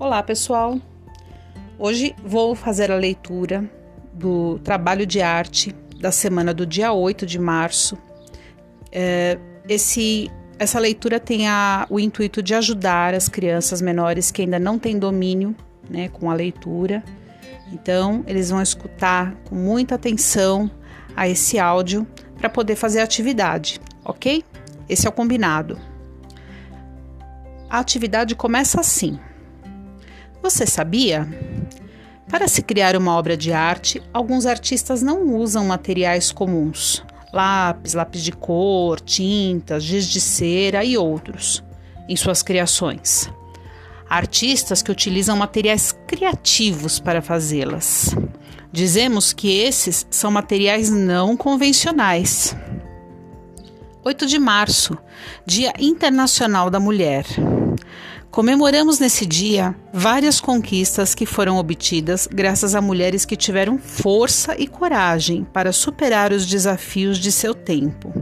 Olá, pessoal. Hoje vou fazer a leitura do trabalho de arte da semana do dia 8 de março. É, esse, essa leitura tem a, o intuito de ajudar as crianças menores que ainda não têm domínio né, com a leitura. Então, eles vão escutar com muita atenção a esse áudio para poder fazer a atividade, ok? Esse é o combinado. A atividade começa assim. Você sabia? Para se criar uma obra de arte, alguns artistas não usam materiais comuns, lápis, lápis de cor, tintas, giz de cera e outros, em suas criações. Artistas que utilizam materiais criativos para fazê-las. Dizemos que esses são materiais não convencionais. 8 de março, Dia Internacional da Mulher. Comemoramos nesse dia várias conquistas que foram obtidas graças a mulheres que tiveram força e coragem para superar os desafios de seu tempo.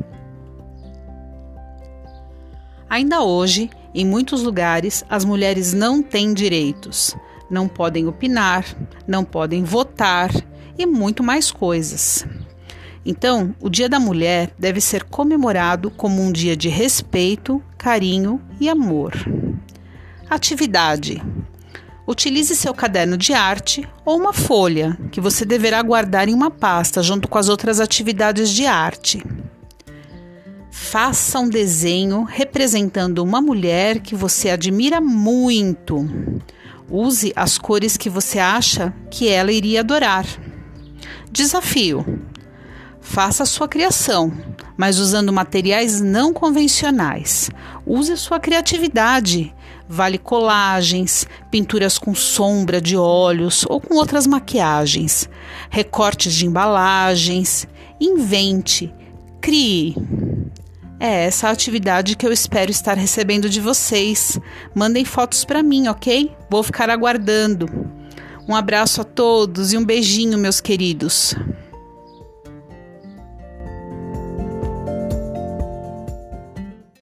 Ainda hoje, em muitos lugares, as mulheres não têm direitos, não podem opinar, não podem votar e muito mais coisas. Então, o Dia da Mulher deve ser comemorado como um dia de respeito, carinho e amor. Atividade: Utilize seu caderno de arte ou uma folha que você deverá guardar em uma pasta junto com as outras atividades de arte. Faça um desenho representando uma mulher que você admira muito. Use as cores que você acha que ela iria adorar. Desafio: Faça a sua criação, mas usando materiais não convencionais. Use sua criatividade Vale colagens, pinturas com sombra de olhos ou com outras maquiagens, recortes de embalagens. Invente, crie. É essa a atividade que eu espero estar recebendo de vocês. Mandem fotos para mim, ok? Vou ficar aguardando. Um abraço a todos e um beijinho, meus queridos.